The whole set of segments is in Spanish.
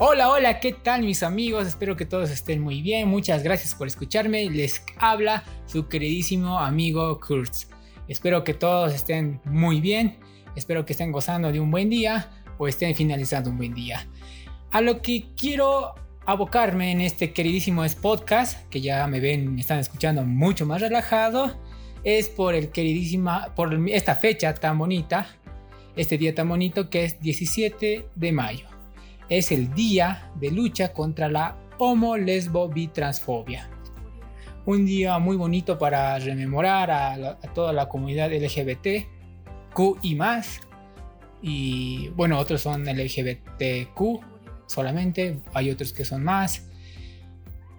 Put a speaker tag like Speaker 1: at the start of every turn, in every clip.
Speaker 1: Hola, hola, ¿qué tal mis amigos? Espero que todos estén muy bien. Muchas gracias por escucharme. Les habla su queridísimo amigo Kurtz. Espero que todos estén muy bien. Espero que estén gozando de un buen día o estén finalizando un buen día. A lo que quiero abocarme en este queridísimo podcast, que ya me ven, me están escuchando mucho más relajado, es por el queridísima, por esta fecha tan bonita, este día tan bonito que es 17 de mayo es el día de lucha contra la homo lesbo bitransfobia. Un día muy bonito para rememorar a, toda la comunidad LGBT, Q y más. Y bueno, otros son LGBTQ solamente, hay otros que son más.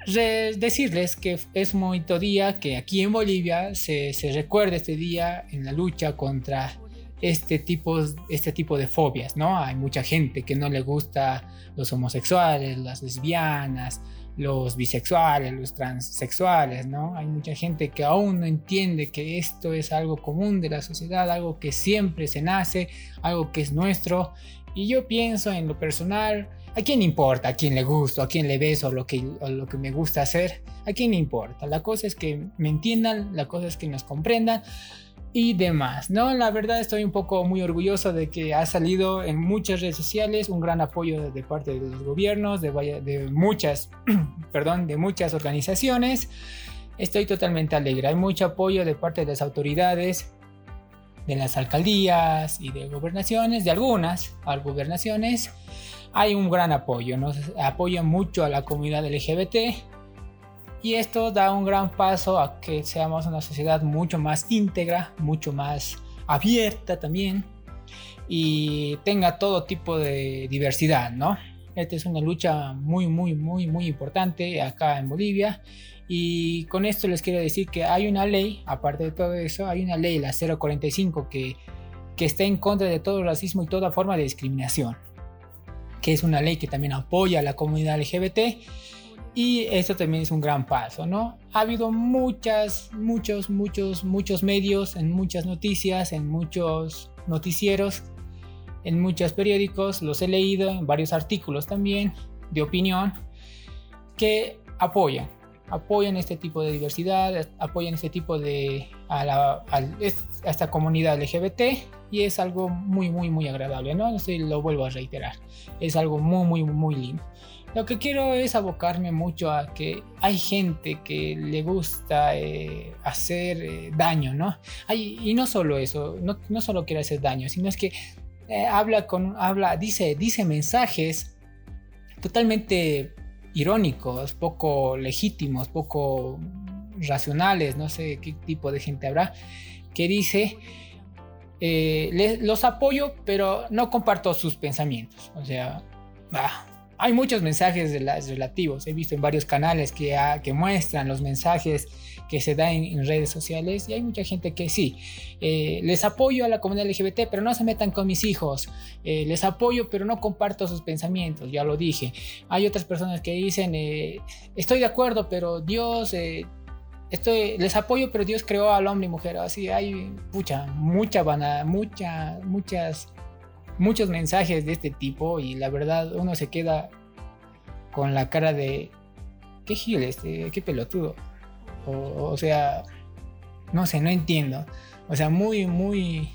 Speaker 1: decirles que es muy bonito día que aquí en Bolivia se, se recuerda este día en la lucha contra este tipo, este tipo de fobias, ¿no? Hay mucha gente que no le gusta los homosexuales, las lesbianas, los bisexuales, los transexuales, ¿no? Hay mucha gente que aún no entiende que esto es algo común de la sociedad, algo que siempre se nace, algo que es nuestro. Y yo pienso en lo personal, ¿a quién importa? ¿A quién le gusta? ¿A quién le beso? Lo que, lo que me gusta hacer. ¿A quién importa? La cosa es que me entiendan, la cosa es que nos comprendan y demás, ¿no? La verdad estoy un poco muy orgulloso de que ha salido en muchas redes sociales un gran apoyo de parte de los gobiernos, de, muchas, perdón, de muchas organizaciones. Estoy totalmente alegre, hay mucho apoyo de parte de las autoridades, de las alcaldías y de gobernaciones, de algunas gobernaciones. Hay un gran apoyo, nos apoya mucho a la comunidad LGBT y esto da un gran paso a que seamos una sociedad mucho más íntegra, mucho más abierta también y tenga todo tipo de diversidad, ¿no? Esta es una lucha muy, muy, muy, muy importante acá en Bolivia. Y con esto les quiero decir que hay una ley, aparte de todo eso, hay una ley, la 045, que, que está en contra de todo racismo y toda forma de discriminación. Que es una ley que también apoya a la comunidad LGBT y eso también es un gran paso, ¿no? Ha habido muchas, muchos, muchos, muchos medios, en muchas noticias, en muchos noticieros, en muchos periódicos, los he leído, en varios artículos también de opinión, que apoyan, apoyan este tipo de diversidad, apoyan este tipo de, a, esta comunidad LGBT y es algo muy, muy, muy agradable, ¿no? lo vuelvo a reiterar, es algo muy, muy, muy lindo. Lo que quiero es abocarme mucho a que hay gente que le gusta eh, hacer eh, daño, ¿no? y no solo eso, no, solo quiere hacer daño, sino es que eh, habla con, habla, dice, dice mensajes totalmente irónicos, poco legítimos, poco racionales, no sé qué tipo de gente habrá, que dice, los apoyo, pero no comparto sus pensamientos. O sea, bah, hay muchos mensajes relativos. He visto en varios canales que, que muestran los mensajes que se dan en, redes sociales y hay mucha gente que sí, eh, les apoyo a la comunidad LGBT, pero no se metan con mis hijos. Eh, les apoyo, pero no comparto sus pensamientos, ya lo dije. Hay otras personas que dicen, eh, estoy de acuerdo, pero Dios... Estoy, les apoyo, pero Dios creó al hombre y mujer. Así hay mucha, mucha, mucha, muchas muchos mensajes de este tipo y la verdad uno se queda con la cara de qué gil este, qué pelotudo. O, sea, no sé, no entiendo. O sea, muy, muy,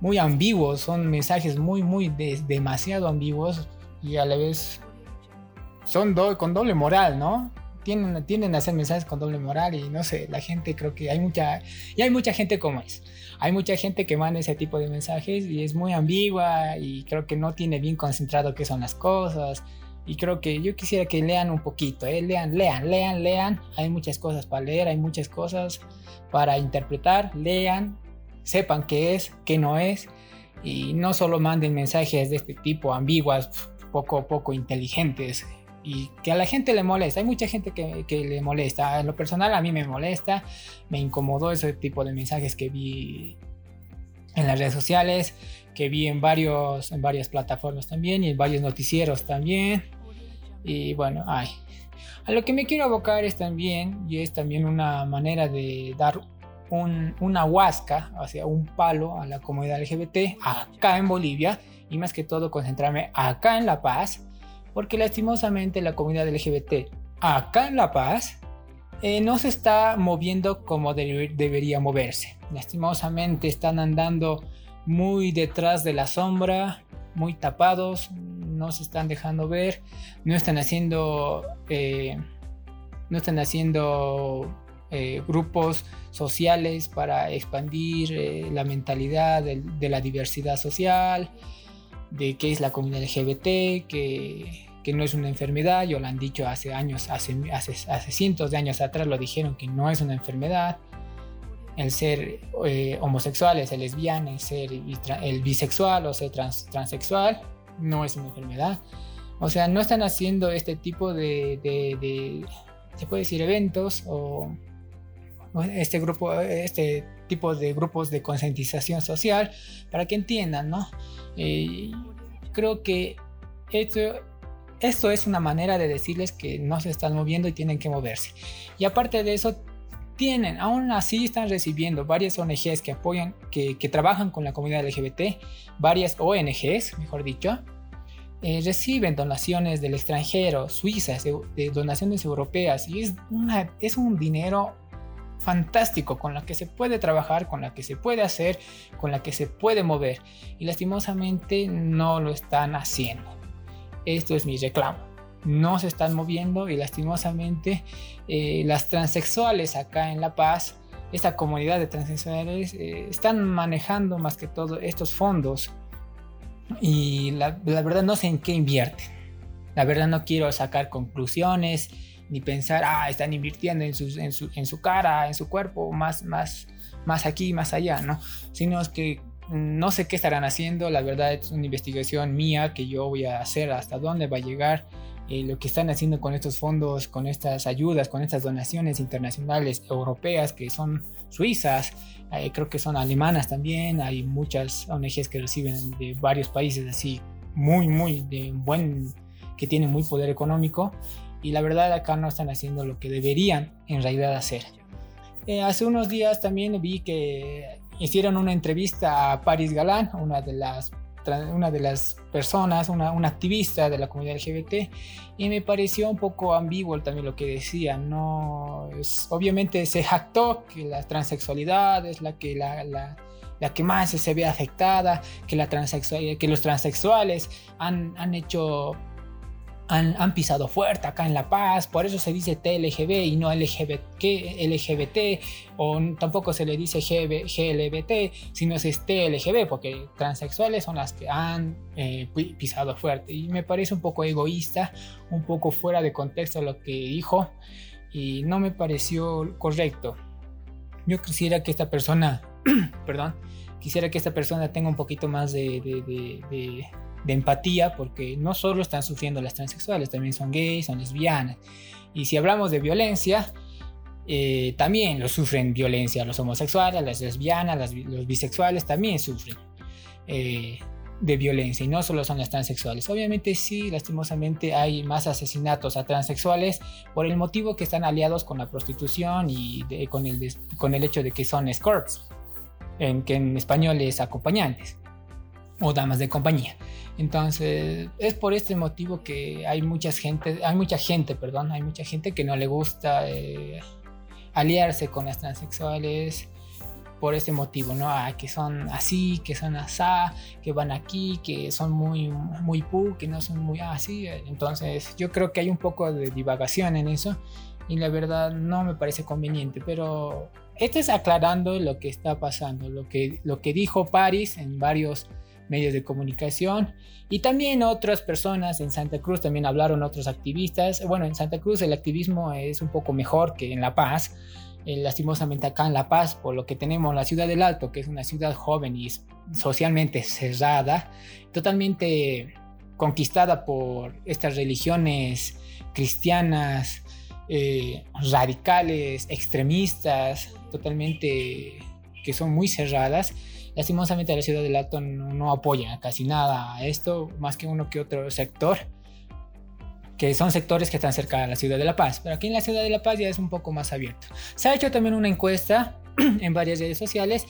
Speaker 1: muy ambiguos, son mensajes muy, muy demasiado ambiguos y a la vez son con doble moral, ¿no? Tienen, tienden a hacer mensajes con doble moral y no sé, la gente creo que hay mucha, y hay mucha gente como es hay mucha gente que manda ese tipo de mensajes y es muy ambigua y creo que no tiene bien concentrado qué son las cosas. Y creo que yo quisiera que lean un poquito, ¿eh? lean, lean, lean, lean. Hay muchas cosas para leer, hay muchas cosas para interpretar. Lean, sepan qué es, qué no es. Y no solo manden mensajes de este tipo ambiguas, poco, poco inteligentes y que a la gente le molesta. Hay mucha gente que, que, le molesta. En lo personal a mí me molesta, me incomodó ese tipo de mensajes que vi en las redes sociales, que vi en, varios, en varias plataformas también y en varios noticieros también. Y bueno, ay. A lo que me quiero abocar es también, y es también una manera de dar un, una huasca, o sea, un palo a la comunidad LGBT acá en Bolivia y más que todo concentrarme acá en La Paz porque lastimosamente la comunidad LGBT acá en La Paz eh, no se está moviendo como debería moverse. Lastimosamente están andando muy detrás de la sombra, muy tapados, no se están dejando ver, no están haciendo, eh, no están haciendo eh, grupos sociales para expandir la mentalidad de, la diversidad social, de qué es la comunidad LGBT, que, que, no es una enfermedad, yo lo han dicho hace años, hace, hace, cientos de años atrás lo dijeron que no es una enfermedad, el ser eh, homosexual, el ser el ser bisexual o ser transexual, no es una enfermedad. O sea, no están haciendo este tipo de, de, se puede decir, eventos o, este grupo, este tipo de grupos de concientización social para que entiendan, ¿no? Eh, creo que esto, esto es una manera de decirles que no se están moviendo y tienen que moverse. Y aparte de eso, tienen, aún así están recibiendo varias ONGs que apoyan, que, trabajan con la comunidad LGBT, varias ONGs, mejor dicho, eh, reciben donaciones del extranjero, suizas, de, donaciones europeas, y es, es un dinero fantástico con la que se puede trabajar, con la que se puede hacer, con la que se puede mover, y lastimosamente no lo están haciendo. Esto es mi reclamo no se están moviendo y lastimosamente eh, las transexuales acá en La Paz, esta comunidad de transexuales, eh, están manejando más que todo estos fondos y la, verdad no sé en qué invierten. La verdad no quiero sacar conclusiones ni pensar, ah, están invirtiendo en su, en su, en su cara, en su cuerpo, más, más, más aquí, más allá, ¿no? Sino es que no sé qué estarán haciendo, la verdad es una investigación mía que yo voy a hacer hasta dónde va a llegar eh, lo que están haciendo con estos fondos, con estas ayudas, con estas donaciones internacionales europeas que son suizas, eh, creo que son alemanas también, hay muchas ONGs que reciben de varios países así muy, muy de buen, que tienen muy poder económico y la verdad acá no están haciendo lo que deberían en realidad hacer. Eh, hace unos días también vi que hicieron una entrevista a Paris Galán, una de las una de las personas, una, activista de la comunidad LGBT, y me pareció un poco ambiguo también lo que decía. No, es, obviamente se jactó que la transexualidad es la que, la, la, la que más se ve afectada, que, la que los transexuales han, han hecho han, pisado fuerte acá en La Paz, por eso se dice TLGB y no LGBT, LGBT o tampoco se le dice GLBT, sino es TLGB, porque transexuales son las que han eh, pisado fuerte. Y me parece un poco egoísta, un poco fuera de contexto lo que dijo y no me pareció correcto. Yo quisiera que esta persona, perdón, quisiera que esta persona tenga un poquito más de empatía porque no solo están sufriendo las transexuales, también son gays, son lesbianas. Y si hablamos de violencia, eh, también lo sufren violencia los homosexuales, las lesbianas, los bisexuales también sufren eh, de violencia y no solo son las transexuales. Obviamente sí, lastimosamente hay más asesinatos a transexuales por el motivo que están aliados con la prostitución y con, el, con el hecho de que son escorts, en, que en español es acompañantes o damas de compañía. Entonces, es por este motivo que hay mucha gente, hay mucha gente, perdón, hay mucha gente que no le gusta eh, aliarse con las transexuales por este motivo, ¿no? Ah, que son así, que son asá, que van aquí, que son muy, muy pu, que no son muy así. Entonces, yo creo que hay un poco de divagación en eso y la verdad no me parece conveniente, pero este es aclarando lo que está pasando, lo que, lo que dijo Paris en varios medios de comunicación y también otras personas en Santa Cruz también hablaron otros activistas. Bueno, en Santa Cruz el activismo es un poco mejor que en La Paz. Eh, lastimosamente acá en La Paz, por lo que tenemos la ciudad del Alto, que es una ciudad joven y socialmente cerrada, totalmente conquistada por estas religiones cristianas, eh, radicales, extremistas, totalmente que son muy cerradas Lastimosamente la ciudad del Alto no, apoya casi nada a esto, más que uno que otro sector. que son sectores que están cerca de la ciudad de La Paz, pero aquí en la ciudad de La Paz ya es un poco más abierto. Se ha hecho también una encuesta en varias redes sociales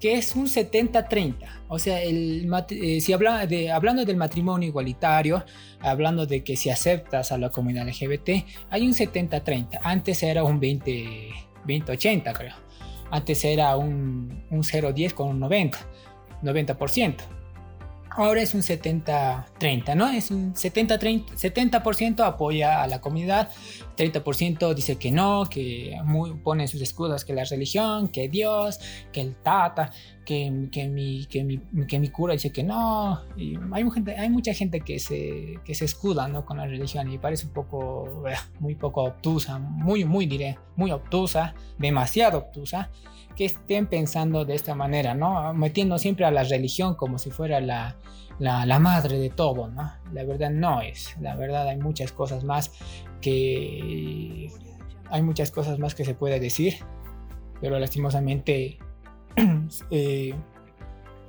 Speaker 1: que es un 70-30. O sea, el, eh, si habla de, hablando del matrimonio igualitario, hablando de que si aceptas a la comunidad LGBT, hay un 70-30. Antes era un 20-80, creo. Antes era un, un 0-10 con un 90, 90%. Ahora es un 70-30, ¿no? Es un 70-30, 70% apoya a la comunidad, 30% dice que no, que muy, pone sus escudos que la religión, que Dios, que el Tata, que, que, mi, que, mi, que mi cura dice que no. Y hay, gente, hay mucha gente que se, que se escuda ¿no? con la religión y parece un poco, eh, muy poco obtusa, muy, muy diré, muy obtusa, demasiado obtusa que estén pensando de esta manera, ¿no? Metiendo siempre a la religión como si fuera la, la, madre de todo, ¿no? La verdad no es, la verdad hay muchas cosas más que... Hay muchas cosas más que se puede decir, pero lastimosamente eh,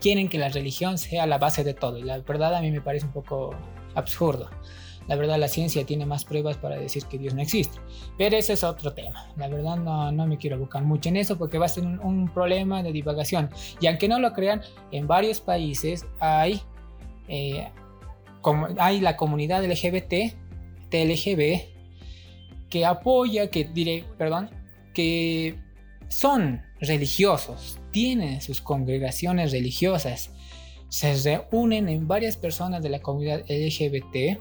Speaker 1: quieren que la religión sea la base de todo y la verdad a mí me parece un poco absurdo. La verdad, la ciencia tiene más pruebas para decir que Dios no existe. Pero ese es otro tema. La verdad, no, no me quiero buscar mucho en eso porque va a ser un, problema de divagación. Y aunque no lo crean, en varios países hay, eh, como, hay la comunidad LGBT, TLGB, que apoya, que diré, perdón, que son religiosos, tienen sus congregaciones religiosas, se reúnen en varias personas de la comunidad LGBT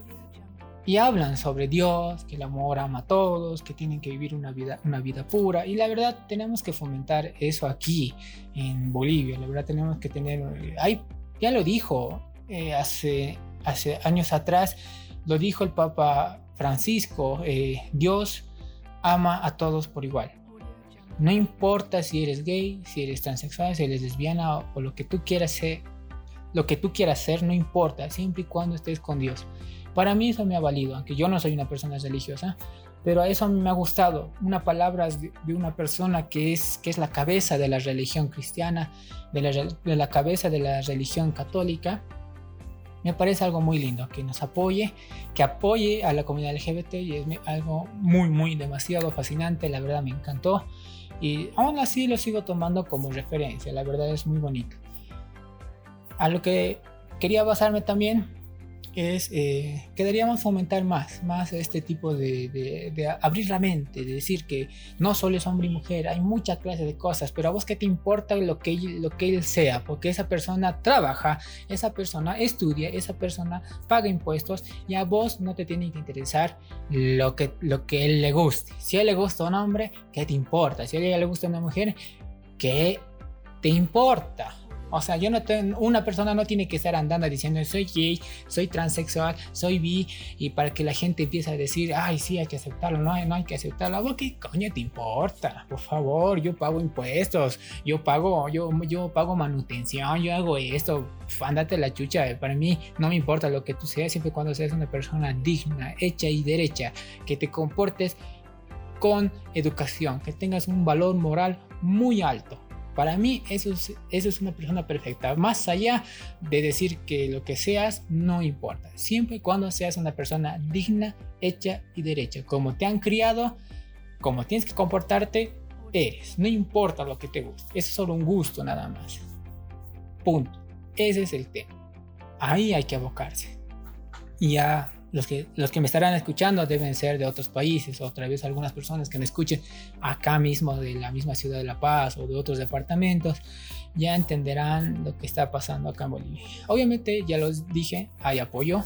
Speaker 1: y hablan sobre Dios, que el amor ama a todos, que tienen que vivir una vida, una vida pura. Y la verdad tenemos que fomentar eso aquí en Bolivia. La verdad tenemos que tener... Hay, ya lo dijo eh, hace, hace años atrás, lo dijo el Papa Francisco, eh, Dios ama a todos por igual. No importa si eres gay, si eres transexual, si eres lesbiana o, lo que tú quieras ser, lo que tú quieras ser, no importa, siempre y cuando estés con Dios. Para mí eso me ha valido, aunque yo no soy una persona religiosa, pero a eso a mí me ha gustado. Una palabra de, una persona que es, que es la cabeza de la religión cristiana, de la, de la cabeza de la religión católica, me parece algo muy lindo, que nos apoye, que apoye a la comunidad LGBT y es algo muy, muy demasiado fascinante, la verdad me encantó y aún así lo sigo tomando como referencia, la verdad es muy bonito. A lo que quería basarme también es eh, que deberíamos fomentar más, más este tipo de, de, abrir la mente, de decir que no solo es hombre y mujer, hay mucha clase de cosas, pero a vos qué te importa lo que, lo que él sea, porque esa persona trabaja, esa persona estudia, esa persona paga impuestos y a vos no te tiene que interesar lo que, lo que él le guste. Si a él le gusta un hombre, ¿qué te importa? Si a ella le gusta una mujer, ¿qué te importa? O sea, yo no tengo, una persona no tiene que estar andando diciendo soy gay, soy transexual, soy bi, y para que la gente empiece a decir, ay, sí, hay que aceptarlo, no, no hay que aceptarlo. ¿Qué coño te importa? Por favor, yo pago impuestos, yo pago, yo, yo pago manutención, yo hago esto, ándate la chucha. Para mí no me importa lo que tú seas, siempre y cuando seas una persona digna, hecha y derecha, que te comportes con educación, que tengas un valor moral muy alto para mí eso es, eso es una persona perfecta. Más allá de decir que lo que seas no importa. Siempre y cuando seas una persona digna, hecha y derecha. Como te han criado, como tienes que comportarte, eres. No importa lo que te guste. Eso es solo un gusto nada más. Punto. Ese es el tema. Ahí hay que abocarse. Ya los que, los que me estarán escuchando deben ser de otros países, otra vez algunas personas que me escuchen acá mismo de la misma ciudad de La Paz o de otros departamentos, ya entenderán lo que está pasando acá en Bolivia. Obviamente, ya los dije, hay apoyo.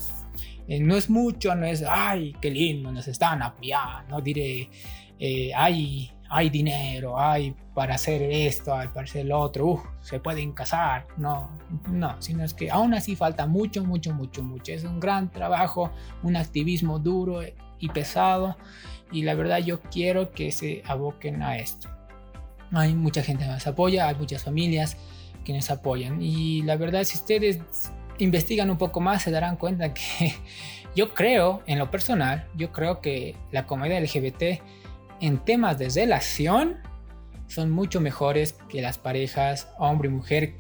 Speaker 1: Eh, no es mucho, no es, ay, qué lindo, nos están apoyando, no diré, eh, hay hay dinero, hay para hacer esto, hay para hacer lo otro, se pueden casar. No, no, sino es que aún así falta mucho, mucho, mucho, mucho. Es un gran trabajo, un activismo duro y pesado y la verdad yo quiero que se aboquen a esto. Hay mucha gente que nos apoya, hay muchas familias que nos apoyan y la verdad si ustedes investigan un poco más se darán cuenta que yo creo, en lo personal, yo creo que la comedia LGBT en temas de relación son mucho mejores que las parejas hombre y mujer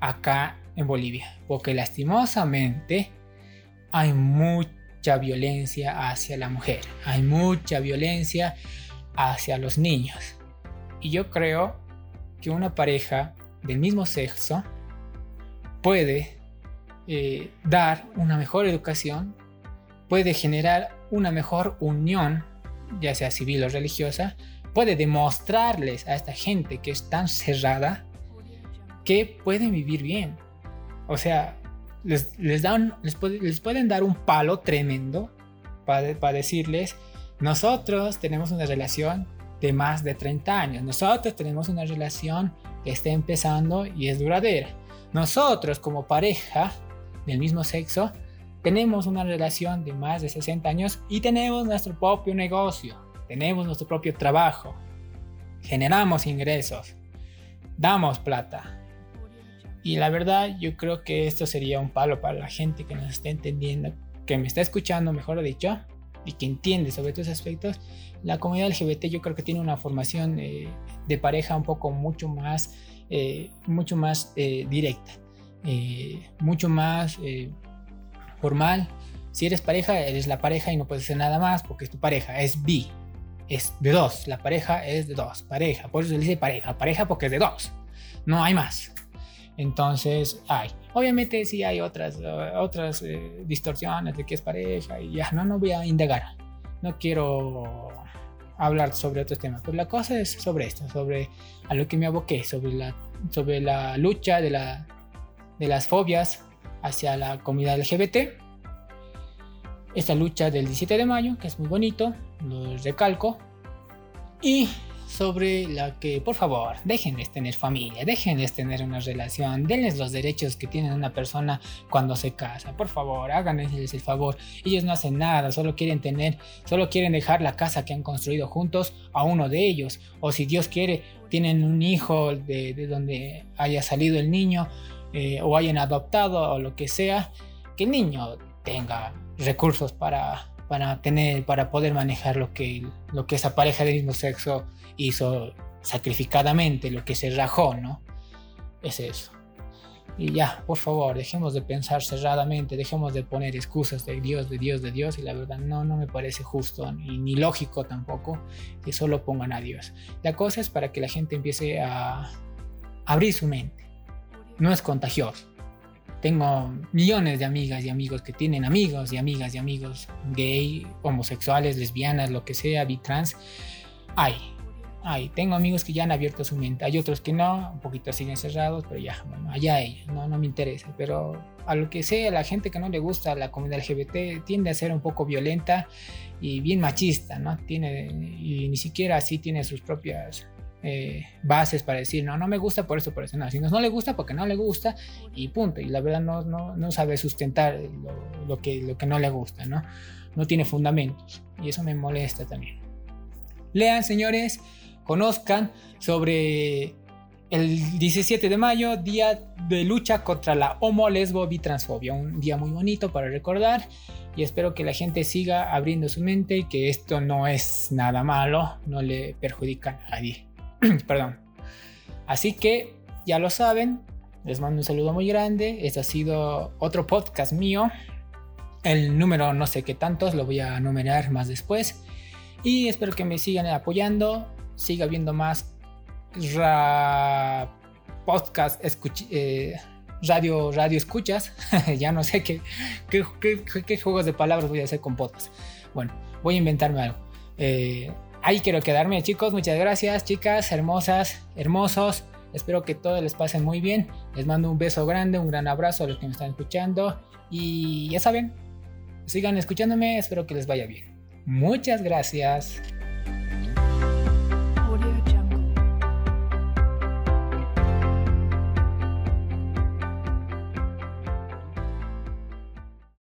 Speaker 1: acá en Bolivia. Porque lastimosamente hay mucha violencia hacia la mujer, hay mucha violencia hacia los niños. Y yo creo que una pareja del mismo sexo puede eh, dar una mejor educación, puede generar una mejor unión, ya sea civil o religiosa, puede demostrarles a esta gente que es tan cerrada que pueden vivir bien. O sea, les, dan, les, pueden dar un palo tremendo para, para decirles, nosotros tenemos una relación de más de 30 años, nosotros tenemos una relación que está empezando y es duradera. Nosotros como pareja del mismo sexo tenemos una relación de más de 60 años y tenemos nuestro propio negocio, tenemos nuestro propio trabajo, generamos ingresos, damos plata. Y la verdad yo creo que esto sería un palo para la gente que nos está entendiendo, que me está escuchando, mejor dicho, y que entiende sobre estos aspectos. La comunidad LGBT yo creo que tiene una formación eh, de pareja un poco mucho más, eh, mucho más eh, directa, mucho más formal. Si eres pareja, eres la pareja y no puedes hacer nada más porque es tu pareja, es bi, es de dos, la pareja es de dos, pareja, por eso se dice pareja, pareja porque es de dos, no hay más. Entonces, hay. Obviamente sí hay otras, otras eh, distorsiones de que es pareja y ya, no, no voy a indagar. No quiero hablar sobre otros temas, pero la cosa es sobre esto, sobre a lo que me aboqué, sobre la, sobre la lucha de, la, de las fobias hacia la comunidad LGBT. Esta lucha del 17 de mayo, que es muy bonito, lo recalco. Y sobre la que, por favor, déjenles tener familia, déjenles tener una relación, denles los derechos que tiene una persona cuando se casa, por favor, háganles el favor. Ellos no hacen nada, solo quieren tener, solo quieren dejar la casa que han construido juntos a uno de ellos, o si Dios quiere, tienen un hijo de, donde haya salido el niño, eh, o hayan adoptado, o lo que sea, que el niño tenga recursos para para tener para poder manejar lo que lo que esa pareja del mismo sexo hizo sacrificadamente, lo que se rajó, ¿no? Es eso. Y ya, por favor, dejemos de pensar cerradamente, dejemos de poner excusas de Dios, de Dios, de Dios, y la verdad no, no me parece justo ni, lógico tampoco que solo pongan a Dios. La cosa es para que la gente empiece a abrir su mente. No es contagioso. Tengo millones de amigas y amigos que tienen amigos y amigas y amigos gay, homosexuales, lesbianas, lo que sea, bitrans. Hay, hay. Tengo amigos que ya han abierto su mente, hay otros que no, un poquito siguen cerrados, pero ya, bueno, allá ellos, no, no me interesa. Pero a lo que sea, la gente que no le gusta la comunidad LGBT tiende a ser un poco violenta y bien machista, ¿no? Tiene, y ni siquiera así tiene sus propias eh, bases para decir, no, no me gusta por eso, por eso, no, si no, le gusta porque no le gusta y punto, y la verdad no, no, no sabe sustentar lo, lo, que, lo que no le gusta, ¿no? No tiene fundamentos y eso me molesta también. Lean, señores, conozcan sobre el 17 de mayo, día de lucha contra la homo, lesbo, bitransfobia. Un día muy bonito para recordar y espero que la gente siga abriendo su mente y que esto no es nada malo, no le perjudica a nadie. Perdón. Así que ya lo saben, les mando un saludo muy grande. Este ha sido otro podcast mío. El número no sé qué tantos, lo voy a numerar más después. Y espero que me sigan apoyando. Siga viendo más podcast, eh, radio, radio escuchas. ya no sé qué, qué, juegos de palabras voy a hacer con podcast. Bueno, voy a inventarme algo. Eh, ahí quiero quedarme, chicos. Muchas gracias, chicas, hermosas, hermosos. Espero que todo les pase muy bien. Les mando un beso grande, un gran abrazo a los que me están escuchando. Y ya saben, sigan escuchándome. Espero que les vaya bien. Muchas gracias.